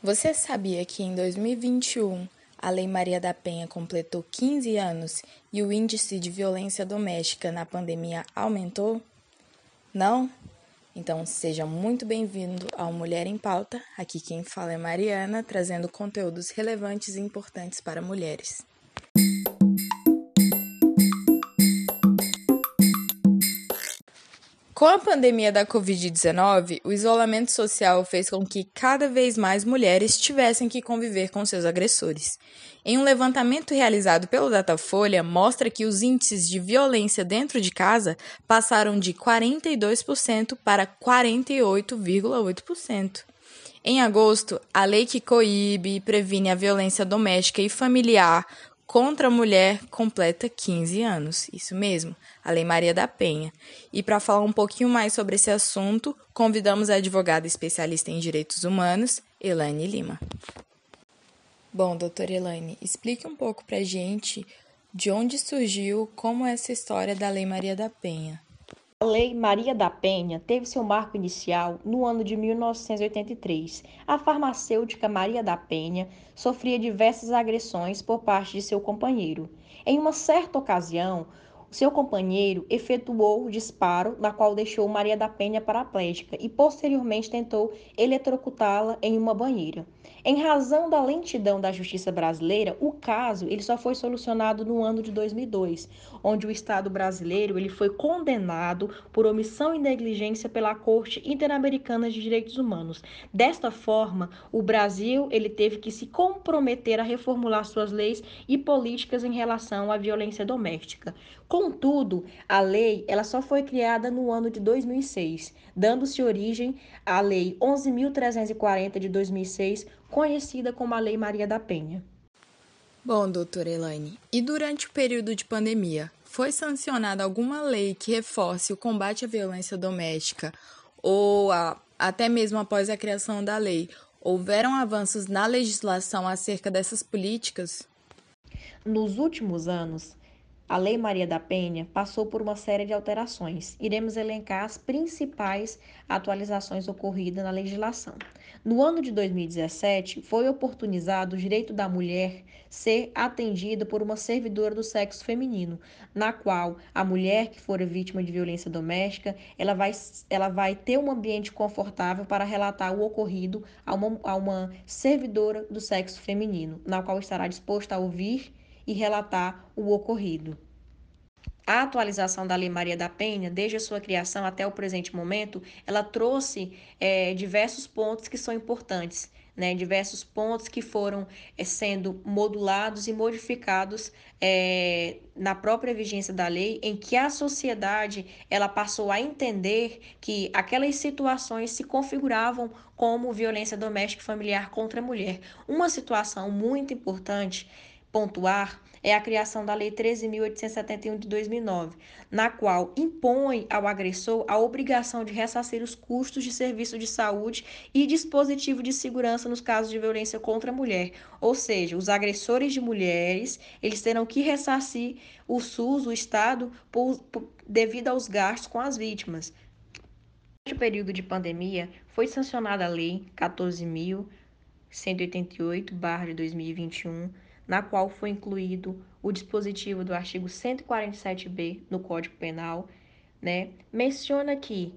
Você sabia que em 2021 a Lei Maria da Penha completou 15 anos e o índice de violência doméstica na pandemia aumentou? Não? Então seja muito bem-vindo ao Mulher em Pauta. Aqui quem fala é Mariana, trazendo conteúdos relevantes e importantes para mulheres. Com a pandemia da Covid-19, o isolamento social fez com que cada vez mais mulheres tivessem que conviver com seus agressores. Em um levantamento realizado pelo Datafolha, mostra que os índices de violência dentro de casa passaram de 42% para 48,8%. Em agosto, a lei que coíbe e previne a violência doméstica e familiar contra a mulher completa 15 anos. Isso mesmo, a Lei Maria da Penha. E para falar um pouquinho mais sobre esse assunto, convidamos a advogada especialista em direitos humanos, Elaine Lima. Bom, doutora Elaine, explique um pouco para a gente de onde surgiu, como é essa história da Lei Maria da Penha. A Lei Maria da Penha teve seu marco inicial no ano de 1983. A farmacêutica Maria da Penha sofria diversas agressões por parte de seu companheiro. Em uma certa ocasião, seu companheiro efetuou o disparo, na qual deixou Maria da Penha paraplégica e posteriormente tentou eletrocutá-la em uma banheira. Em razão da lentidão da justiça brasileira, o caso ele só foi solucionado no ano de 2002, onde o Estado brasileiro ele foi condenado por omissão e negligência pela Corte Interamericana de Direitos Humanos. Desta forma, o Brasil ele teve que se comprometer a reformular suas leis e políticas em relação à violência doméstica. Contudo, a lei ela só foi criada no ano de 2006, dando-se origem à Lei 11.340 de 2006, conhecida como a Lei Maria da Penha. Bom, doutora Elaine, e durante o período de pandemia, foi sancionada alguma lei que reforce o combate à violência doméstica ou a, até mesmo após a criação da lei? Houveram avanços na legislação acerca dessas políticas? Nos últimos anos, a Lei Maria da Penha passou por uma série de alterações. Iremos elencar as principais atualizações ocorridas na legislação. No ano de 2017, foi oportunizado o direito da mulher ser atendida por uma servidora do sexo feminino, na qual a mulher que for vítima de violência doméstica, ela vai, ela vai ter um ambiente confortável para relatar o ocorrido a uma, a uma servidora do sexo feminino, na qual estará disposta a ouvir e relatar o ocorrido. A atualização da Lei Maria da Penha, desde a sua criação até o presente momento, ela trouxe é, diversos pontos que são importantes, né? diversos pontos que foram é, sendo modulados e modificados é, na própria vigência da lei, em que a sociedade ela passou a entender que aquelas situações se configuravam como violência doméstica e familiar contra a mulher. Uma situação muito importante pontuar é a criação da Lei 13.871 de 2009, na qual impõe ao agressor a obrigação de ressarcir os custos de serviço de saúde e dispositivo de segurança nos casos de violência contra a mulher. Ou seja, os agressores de mulheres, eles terão que ressarcir o SUS, o Estado, por, por, devido aos gastos com as vítimas. Durante o período de pandemia, foi sancionada a Lei 14.188, de 2021, na qual foi incluído o dispositivo do artigo 147b no Código Penal, né? Menciona que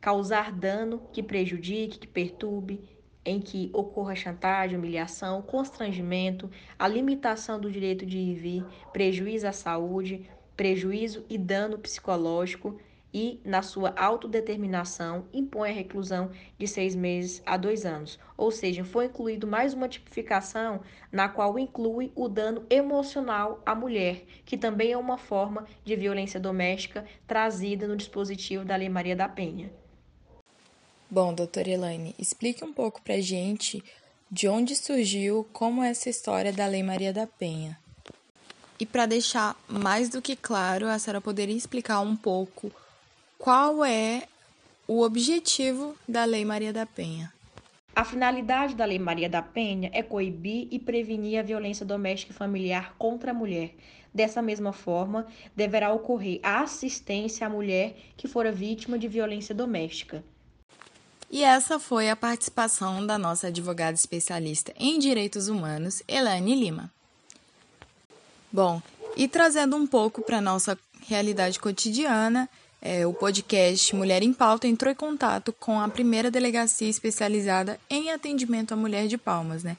causar dano que prejudique, que perturbe, em que ocorra chantagem, humilhação, constrangimento, a limitação do direito de ir e vir, prejuízo à saúde, prejuízo e dano psicológico e, na sua autodeterminação, impõe a reclusão de seis meses a dois anos. Ou seja, foi incluído mais uma tipificação na qual inclui o dano emocional à mulher, que também é uma forma de violência doméstica trazida no dispositivo da Lei Maria da Penha. Bom, doutora Elaine, explique um pouco para gente de onde surgiu, como essa história da Lei Maria da Penha. E para deixar mais do que claro, a senhora poderia explicar um pouco qual é o objetivo da Lei Maria da Penha? A finalidade da Lei Maria da Penha é coibir e prevenir a violência doméstica e familiar contra a mulher. Dessa mesma forma, deverá ocorrer a assistência à mulher que fora vítima de violência doméstica. E essa foi a participação da nossa advogada especialista em direitos humanos, Elaine Lima. Bom, e trazendo um pouco para a nossa realidade cotidiana, é, o podcast Mulher em Pauta entrou em contato com a primeira delegacia especializada em atendimento à mulher de Palmas, né?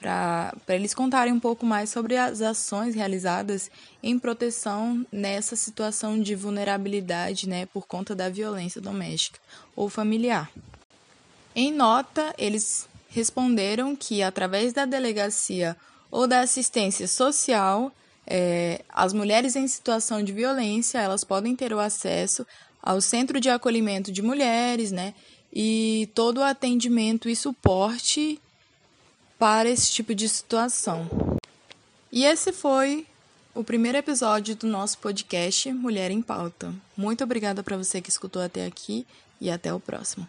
Para eles contarem um pouco mais sobre as ações realizadas em proteção nessa situação de vulnerabilidade, né, por conta da violência doméstica ou familiar. Em nota, eles responderam que, através da delegacia ou da assistência social, é, as mulheres em situação de violência elas podem ter o acesso ao centro de acolhimento de mulheres, né? E todo o atendimento e suporte para esse tipo de situação. E esse foi o primeiro episódio do nosso podcast Mulher em Pauta. Muito obrigada para você que escutou até aqui e até o próximo.